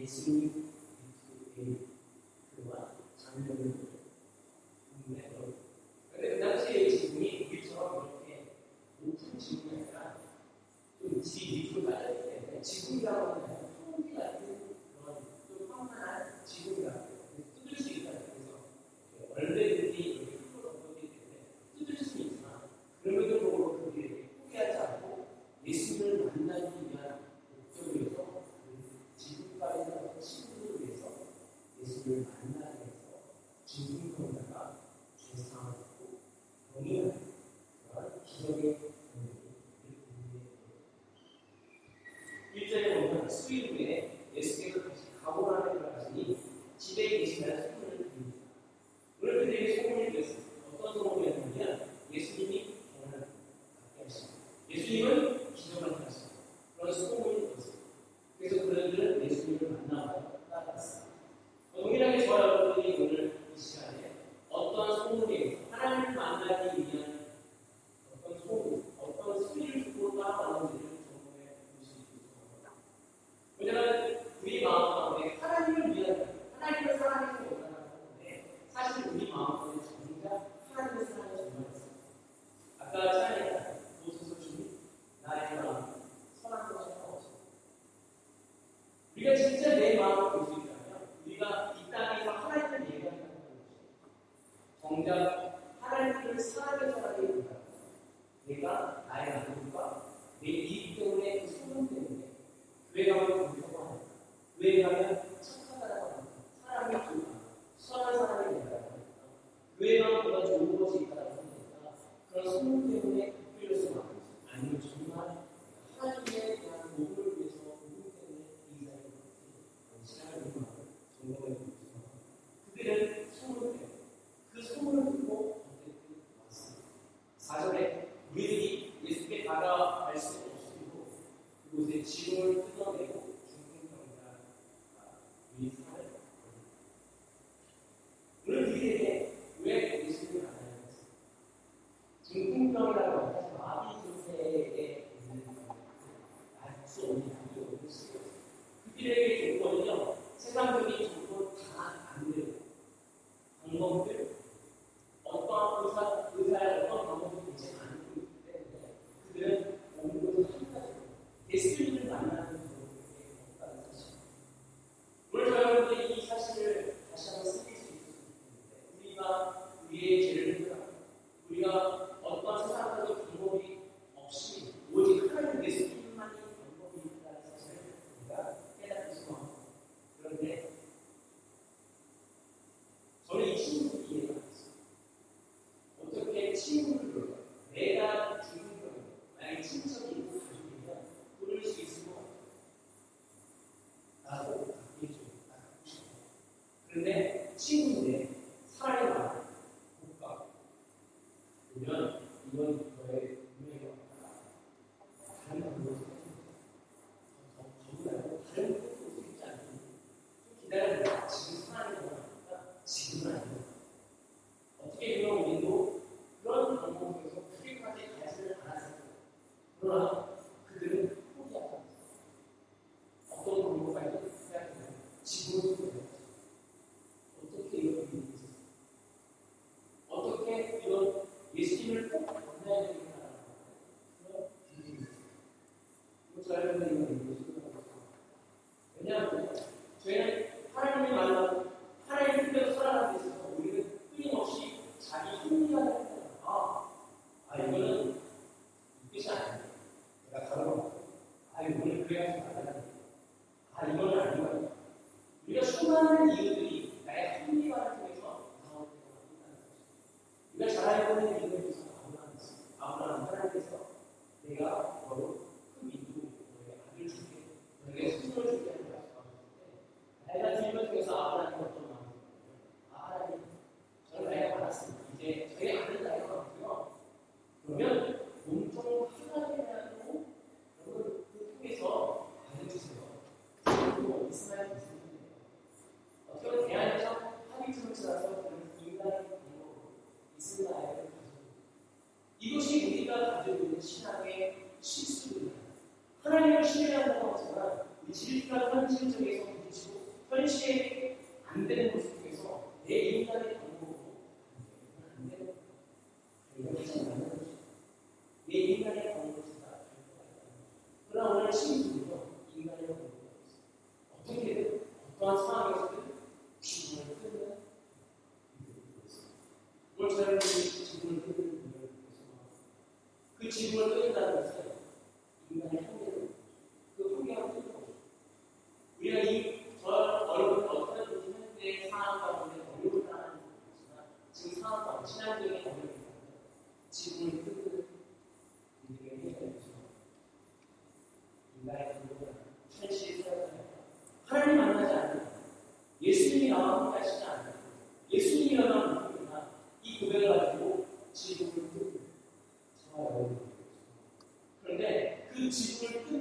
예수님 밑으로 그와 장면을 You way continuer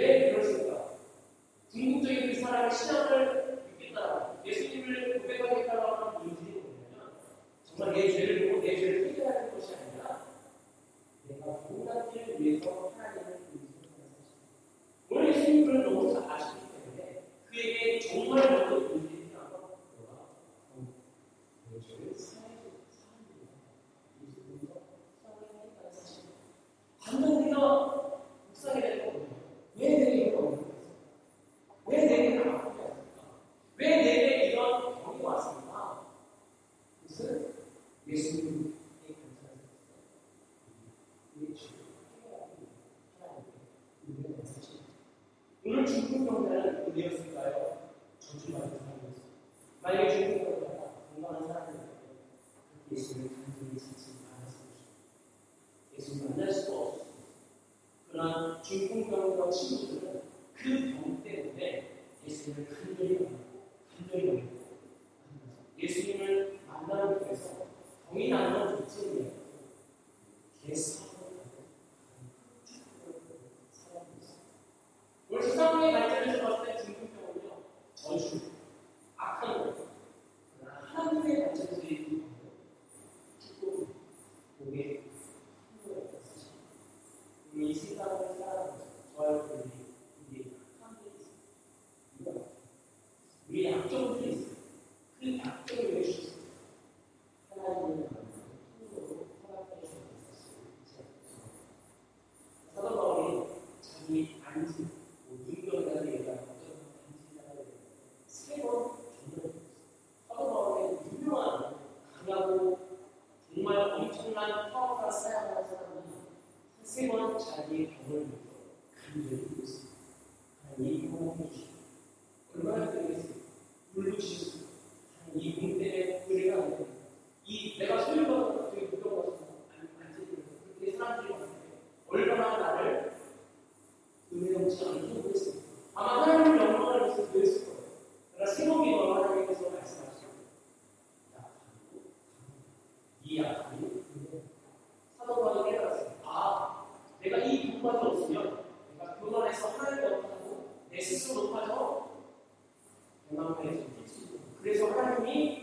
왜 그러셨다? 궁극적인 그 사랑의 신앙을 Are you. Ele só para mim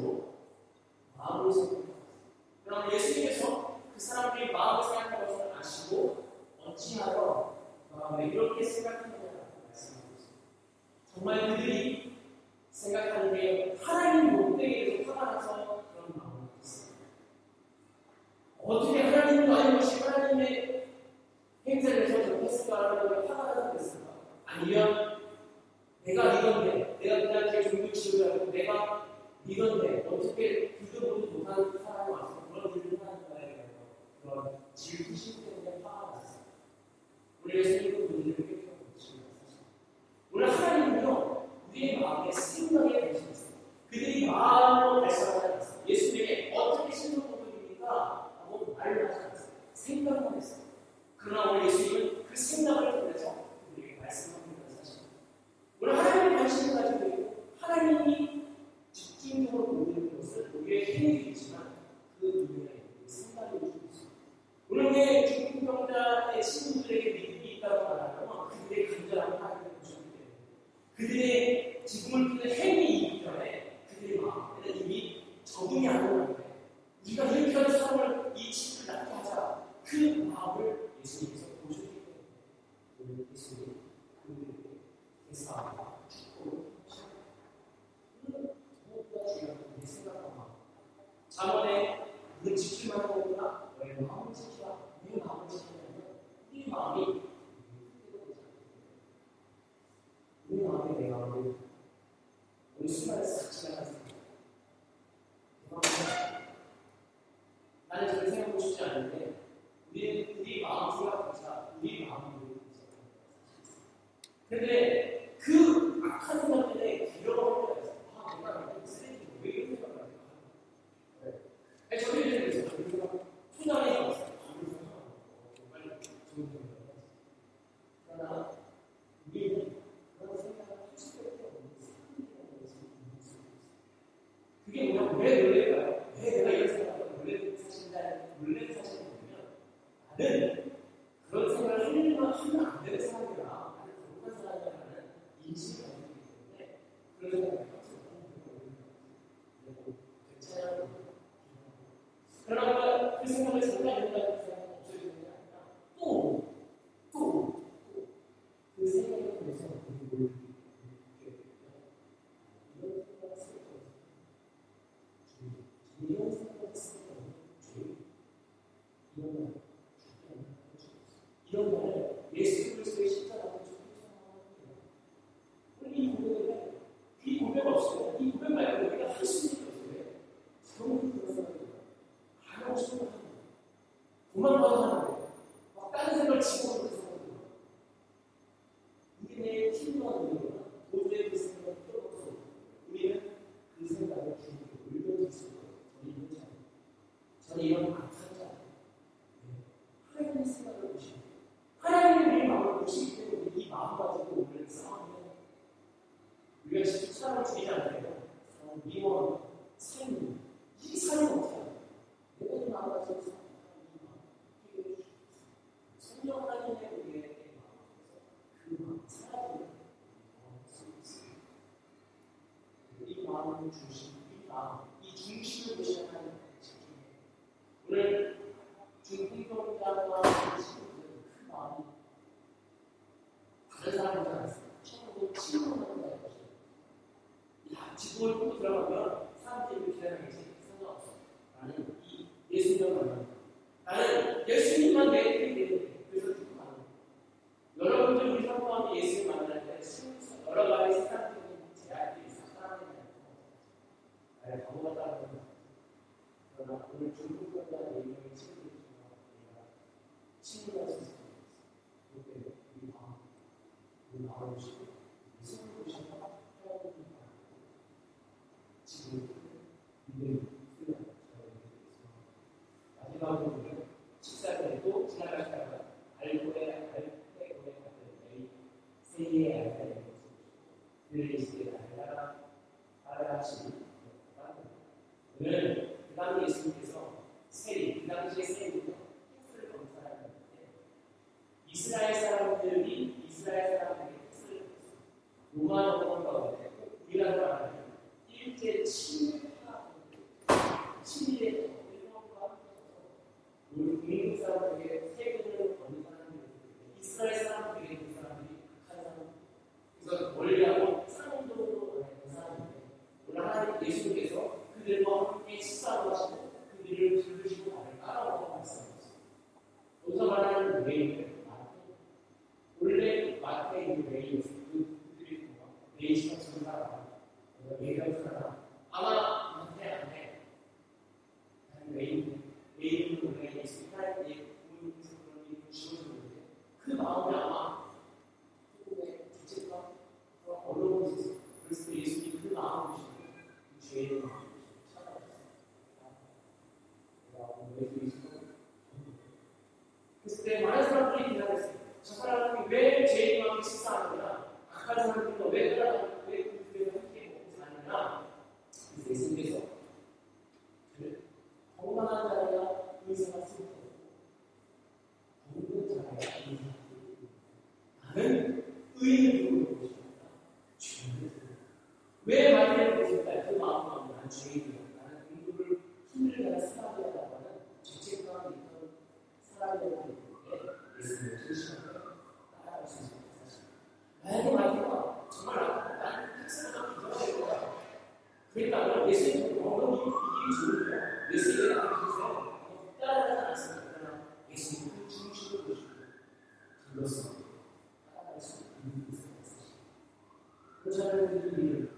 cool. 생각을 했어요. 그러나 오늘 예수님은 그 생각을 통해서 우리에게 말씀하고 있는 사실. 오늘 하나님의 관심을 가지고 하나님이 집중적으로 보는 것을 우리의 행위도 있지만 그 이외에 생각을 주고 있습니다. 오늘 내 중풍병자의 친구들에게 믿음이 있다고 말하면 그들의 간절한 하나님을 보셨기 때문에 그들의 지금을 통해 행위이기 전에 그들의 마음에는 이미 적응이 안 오는데 우리가 이렇게 하는 삶을 이 친구를 낳게 하자 그 마음을 예수님께서 보셨기 때문에 예수님 그들에게 대사와 축복을 하셨다. 무엇보다 중요한 내 생각과 마음. 자원에 늘 지키만 하거나 너의 마음을 지키라. 네 마음을 지키라. 네 마음이 올라가는 세상적인 제약이 사람이냐고 나의 바보 같다는 그러나 오늘 중국 끝나는 인명의 책임을 주고 내가 친구가 있었어 그때 우리 마음 우리 마음을 주고 무슨 것이 합격합니다 지금 마지막으로 식사자리도 지나갈 때마다 알고에 알고에 같은 매일 세계에 그리스도의 나라 따라하시니 오늘 그 당시 예수님께서 세리, 그 당시의 세리부터 택스를 검사하는데 이스라엘 사람들이 이스라엘 사람들에게 택스를 검사 로마 정권 가운데 우리나라 사람들이 일제 침입하고 침입의 일본과 우리 국민 사람들에게 사람들이 일하고 있어요. 저 사람이 왜 제인과 함께 식사하느냐? 악한 사람들과 왜 따라가느냐? you.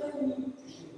Thank you.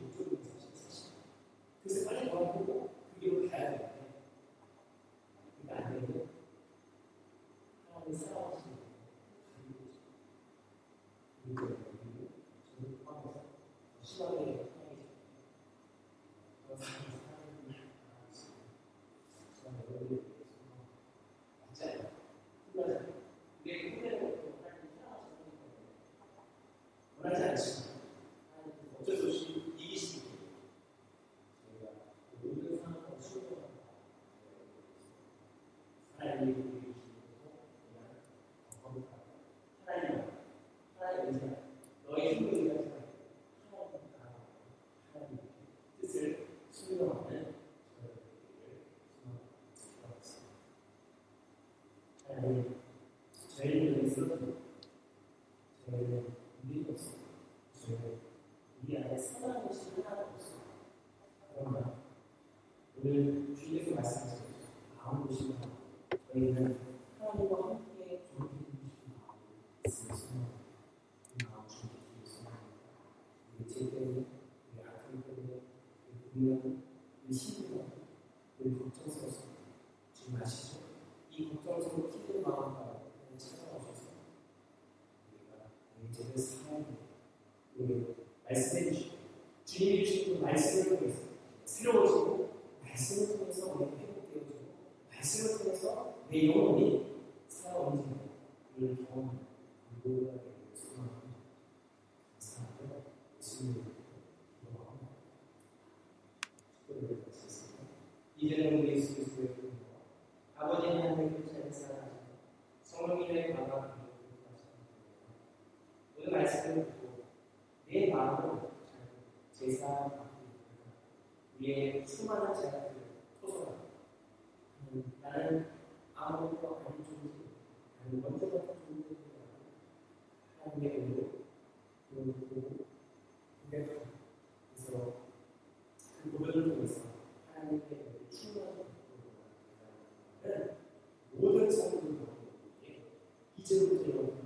嗯 이제는 우리 예수 그리스도의 은혜와 아버지 하나님의 크신 사랑, 성령님의 강화 오늘 말씀을 듣고 내 마음으로 제사받기 위해 수많은 제사들을 토소하고 나는 아무것도 아닌 존재, 나는 먼저 같은 한계로 그리고 그래서 그 고백을 통해서 하나님께 충만을 받는 모든 성도들과 이제부터